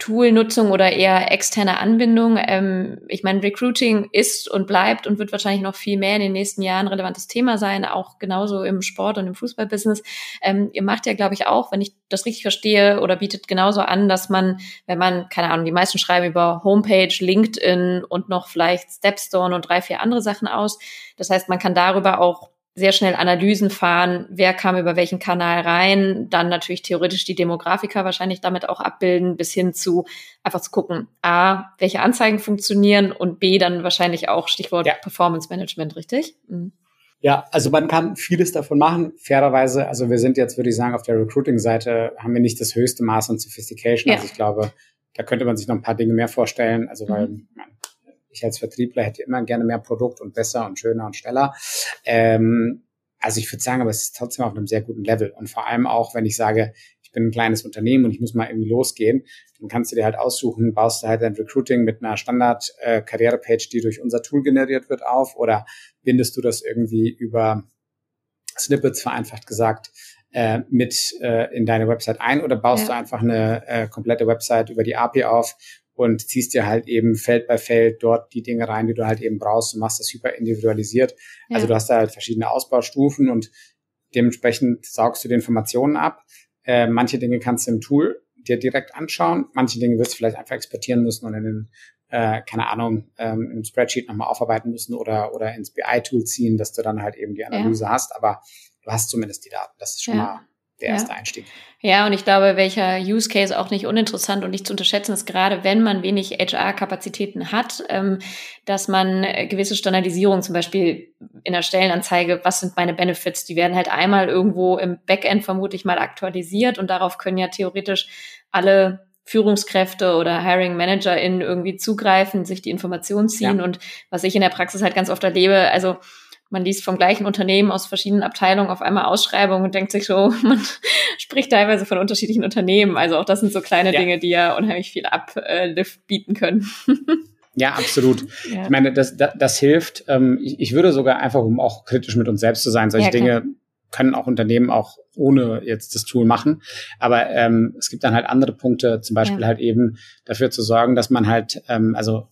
Toolnutzung oder eher externe Anbindung. Ähm, ich meine, Recruiting ist und bleibt und wird wahrscheinlich noch viel mehr in den nächsten Jahren relevantes Thema sein, auch genauso im Sport und im Fußballbusiness. Ähm, ihr macht ja, glaube ich, auch, wenn ich das richtig verstehe, oder bietet genauso an, dass man, wenn man, keine Ahnung, die meisten schreiben über Homepage, LinkedIn und noch vielleicht Stepstone und drei, vier andere Sachen aus. Das heißt, man kann darüber auch sehr schnell Analysen fahren, wer kam über welchen Kanal rein, dann natürlich theoretisch die Demografiker wahrscheinlich damit auch abbilden, bis hin zu einfach zu gucken, A, welche Anzeigen funktionieren und B, dann wahrscheinlich auch Stichwort ja. Performance Management, richtig? Mhm. Ja, also man kann vieles davon machen. Fairerweise, also wir sind jetzt, würde ich sagen, auf der Recruiting-Seite haben wir nicht das höchste Maß an Sophistication. Ja. Also ich glaube, da könnte man sich noch ein paar Dinge mehr vorstellen. Also weil mhm ich als Vertriebler hätte immer gerne mehr Produkt und besser und schöner und schneller. Ähm, also ich würde sagen, aber es ist trotzdem auf einem sehr guten Level. Und vor allem auch, wenn ich sage, ich bin ein kleines Unternehmen und ich muss mal irgendwie losgehen, dann kannst du dir halt aussuchen, baust du halt dein Recruiting mit einer Standard-Karriere-Page, die durch unser Tool generiert wird, auf oder bindest du das irgendwie über Snippets, vereinfacht gesagt, äh, mit äh, in deine Website ein oder baust ja. du einfach eine äh, komplette Website über die API auf und ziehst dir halt eben Feld bei Feld dort die Dinge rein, die du halt eben brauchst und machst das super individualisiert. Ja. Also du hast da halt verschiedene Ausbaustufen und dementsprechend saugst du die Informationen ab. Äh, manche Dinge kannst du im Tool dir direkt anschauen, manche Dinge wirst du vielleicht einfach exportieren müssen und in den, äh, keine Ahnung, ähm, im Spreadsheet nochmal aufarbeiten müssen oder, oder ins BI-Tool ziehen, dass du dann halt eben die Analyse ja. hast, aber du hast zumindest die Daten. Das ist schon ja. mal der erste ja. Einstieg. Ja, und ich glaube, welcher Use Case auch nicht uninteressant und nicht zu unterschätzen ist, gerade wenn man wenig HR-Kapazitäten hat, ähm, dass man äh, gewisse Standardisierung, zum Beispiel in der Stellenanzeige, was sind meine Benefits, die werden halt einmal irgendwo im Backend vermutlich mal aktualisiert und darauf können ja theoretisch alle Führungskräfte oder Hiring ManagerInnen irgendwie zugreifen, sich die Informationen ziehen. Ja. Und was ich in der Praxis halt ganz oft erlebe, also man liest vom gleichen Unternehmen aus verschiedenen Abteilungen auf einmal Ausschreibungen und denkt sich so, man spricht teilweise von unterschiedlichen Unternehmen. Also auch das sind so kleine ja. Dinge, die ja unheimlich viel Uplift bieten können. Ja, absolut. Ja. Ich meine, das, das, das hilft. Ähm, ich, ich würde sogar einfach, um auch kritisch mit uns selbst zu sein, solche ja, Dinge können auch Unternehmen auch ohne jetzt das Tool machen. Aber ähm, es gibt dann halt andere Punkte, zum Beispiel ja. halt eben dafür zu sorgen, dass man halt, ähm, also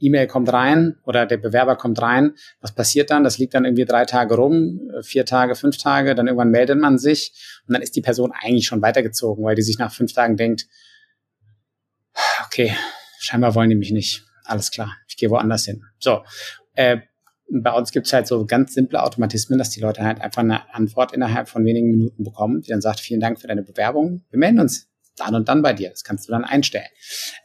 E-Mail kommt rein oder der Bewerber kommt rein. Was passiert dann? Das liegt dann irgendwie drei Tage rum, äh, vier Tage, fünf Tage, dann irgendwann meldet man sich und dann ist die Person eigentlich schon weitergezogen, weil die sich nach fünf Tagen denkt, okay, scheinbar wollen die mich nicht. Alles klar, ich gehe woanders hin. So, äh, bei uns gibt's halt so ganz simple Automatismen, dass die Leute halt einfach eine Antwort innerhalb von wenigen Minuten bekommen, die dann sagt, vielen Dank für deine Bewerbung, wir melden uns dann und dann bei dir. Das kannst du dann einstellen.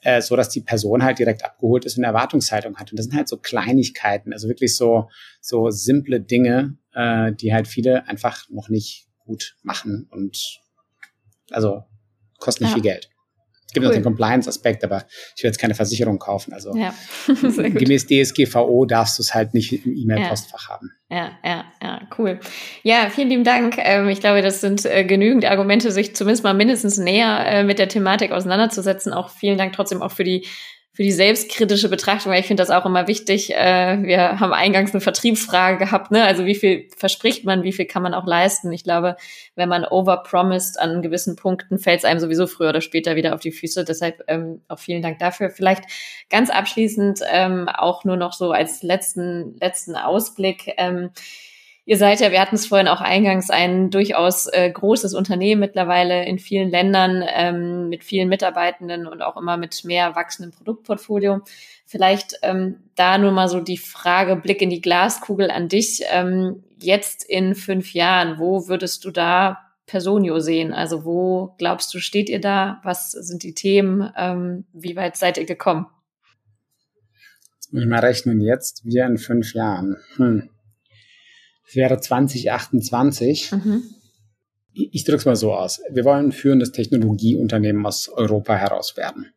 Äh, so dass die Person halt direkt abgeholt ist und eine Erwartungshaltung hat. Und das sind halt so Kleinigkeiten, also wirklich so, so simple Dinge, äh, die halt viele einfach noch nicht gut machen und also kosten nicht ja. viel Geld. Es gibt cool. noch den Compliance-Aspekt, aber ich will jetzt keine Versicherung kaufen. Also ja. gemäß DSGVO darfst du es halt nicht im E-Mail-Postfach ja. haben. Ja, ja, ja, cool. Ja, vielen lieben Dank. Ähm, ich glaube, das sind äh, genügend Argumente, sich zumindest mal mindestens näher äh, mit der Thematik auseinanderzusetzen. Auch vielen Dank trotzdem auch für die für die selbstkritische Betrachtung, weil ich finde das auch immer wichtig. Äh, wir haben eingangs eine Vertriebsfrage gehabt, ne? Also wie viel verspricht man, wie viel kann man auch leisten? Ich glaube, wenn man overpromised an gewissen Punkten, fällt es einem sowieso früher oder später wieder auf die Füße. Deshalb ähm, auch vielen Dank dafür. Vielleicht ganz abschließend ähm, auch nur noch so als letzten letzten Ausblick. Ähm, Ihr seid ja, wir hatten es vorhin auch eingangs, ein durchaus äh, großes Unternehmen mittlerweile in vielen Ländern ähm, mit vielen Mitarbeitenden und auch immer mit mehr wachsendem Produktportfolio. Vielleicht ähm, da nur mal so die Frage, Blick in die Glaskugel an dich. Ähm, jetzt in fünf Jahren, wo würdest du da Personio sehen? Also wo glaubst du, steht ihr da? Was sind die Themen? Ähm, wie weit seid ihr gekommen? Jetzt muss ich mal rechnen, jetzt wir in fünf Jahren. Hm wäre 2028. Mhm. Ich, ich drücke es mal so aus. Wir wollen ein führendes Technologieunternehmen aus Europa heraus werden.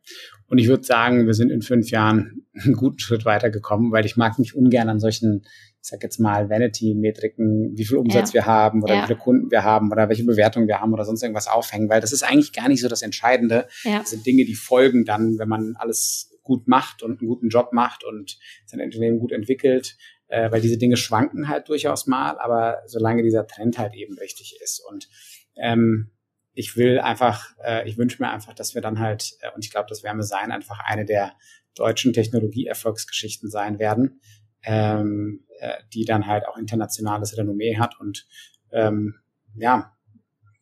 Und ich würde sagen, wir sind in fünf Jahren einen guten Schritt weitergekommen, weil ich mag mich ungern an solchen, ich sag jetzt mal, Vanity-Metriken, wie viel Umsatz ja. wir haben oder ja. wie viele Kunden wir haben oder welche Bewertung wir haben oder sonst irgendwas aufhängen, weil das ist eigentlich gar nicht so das Entscheidende. Ja. Das sind Dinge, die folgen dann, wenn man alles gut macht und einen guten Job macht und sein Unternehmen gut entwickelt äh, weil diese Dinge schwanken halt durchaus mal, aber solange dieser Trend halt eben richtig ist. Und ähm, ich will einfach, äh, ich wünsche mir einfach, dass wir dann halt, äh, und ich glaube, das wir sein, einfach eine der deutschen Technologieerfolgsgeschichten sein werden, ähm, äh, die dann halt auch internationales Renommee hat und ähm, ja,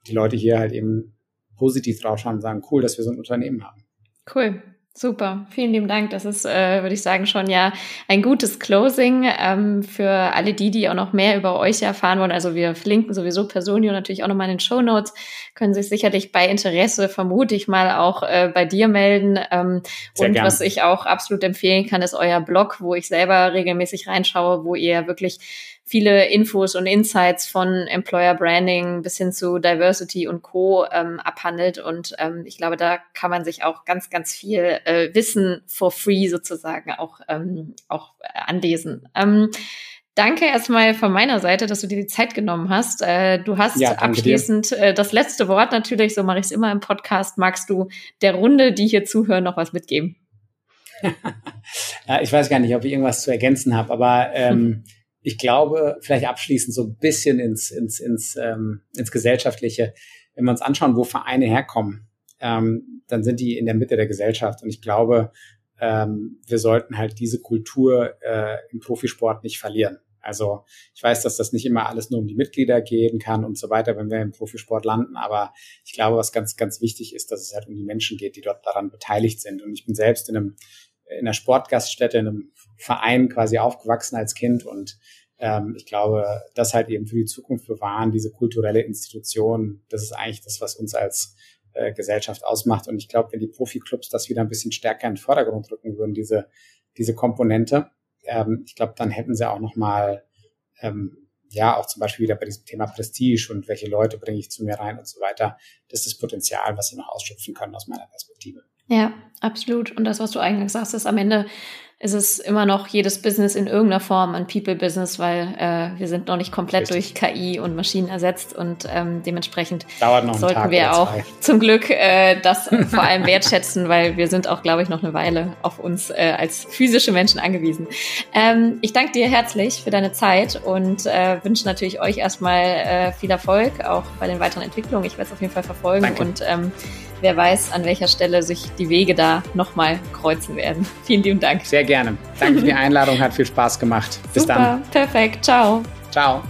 die Leute hier halt eben positiv draufschauen und sagen, cool, dass wir so ein Unternehmen haben. Cool. Super, vielen lieben Dank. Das ist, äh, würde ich sagen, schon ja ein gutes Closing ähm, für alle die, die auch noch mehr über euch erfahren wollen. Also wir verlinken sowieso Personio natürlich auch nochmal in den Show Notes. Können sich sicherlich bei Interesse, vermute ich mal, auch äh, bei dir melden. Ähm, und gern. was ich auch absolut empfehlen kann, ist euer Blog, wo ich selber regelmäßig reinschaue, wo ihr wirklich viele Infos und Insights von Employer Branding bis hin zu Diversity und Co. Ähm, abhandelt. Und ähm, ich glaube, da kann man sich auch ganz, ganz viel äh, Wissen for free sozusagen auch, ähm, auch äh, anlesen. Ähm, Danke erstmal von meiner Seite, dass du dir die Zeit genommen hast. Äh, du hast ja, abschließend äh, das letzte Wort natürlich, so mache ich es immer im Podcast. Magst du der Runde, die hier zuhören, noch was mitgeben? ich weiß gar nicht, ob ich irgendwas zu ergänzen habe, aber ähm, ich glaube, vielleicht abschließend so ein bisschen ins, ins, ins, ähm, ins Gesellschaftliche, wenn wir uns anschauen, wo Vereine herkommen, ähm, dann sind die in der Mitte der Gesellschaft. Und ich glaube, ähm, wir sollten halt diese Kultur äh, im Profisport nicht verlieren. Also ich weiß, dass das nicht immer alles nur um die Mitglieder gehen kann und so weiter, wenn wir im Profisport landen, aber ich glaube, was ganz, ganz wichtig ist, dass es halt um die Menschen geht, die dort daran beteiligt sind. Und ich bin selbst in einem in einer Sportgaststätte, in einem Verein quasi aufgewachsen als Kind und ähm, ich glaube, das halt eben für die Zukunft bewahren, diese kulturelle Institution, das ist eigentlich das, was uns als äh, Gesellschaft ausmacht. Und ich glaube, wenn die Profiklubs das wieder ein bisschen stärker in den Vordergrund rücken würden, diese, diese Komponente, ähm, ich glaube, dann hätten sie auch nochmal, ähm, ja, auch zum Beispiel wieder bei diesem Thema Prestige und welche Leute bringe ich zu mir rein und so weiter. Das ist das Potenzial, was sie noch ausschöpfen können aus meiner Perspektive. Ja, absolut. Und das, was du eingangs sagst, ist am Ende ist es immer noch jedes Business in irgendeiner Form ein People-Business, weil äh, wir sind noch nicht komplett Richtig. durch KI und Maschinen ersetzt und ähm, dementsprechend sollten Tag wir auch zum Glück äh, das vor allem wertschätzen, weil wir sind auch, glaube ich, noch eine Weile auf uns äh, als physische Menschen angewiesen. Ähm, ich danke dir herzlich für deine Zeit und äh, wünsche natürlich euch erstmal äh, viel Erfolg, auch bei den weiteren Entwicklungen. Ich werde es auf jeden Fall verfolgen danke. und ähm, wer weiß, an welcher Stelle sich die Wege da nochmal kreuzen werden. Vielen lieben Dank. Sehr gerne. Danke für die Einladung, hat viel Spaß gemacht. Bis Super, dann. Perfekt. Ciao. Ciao.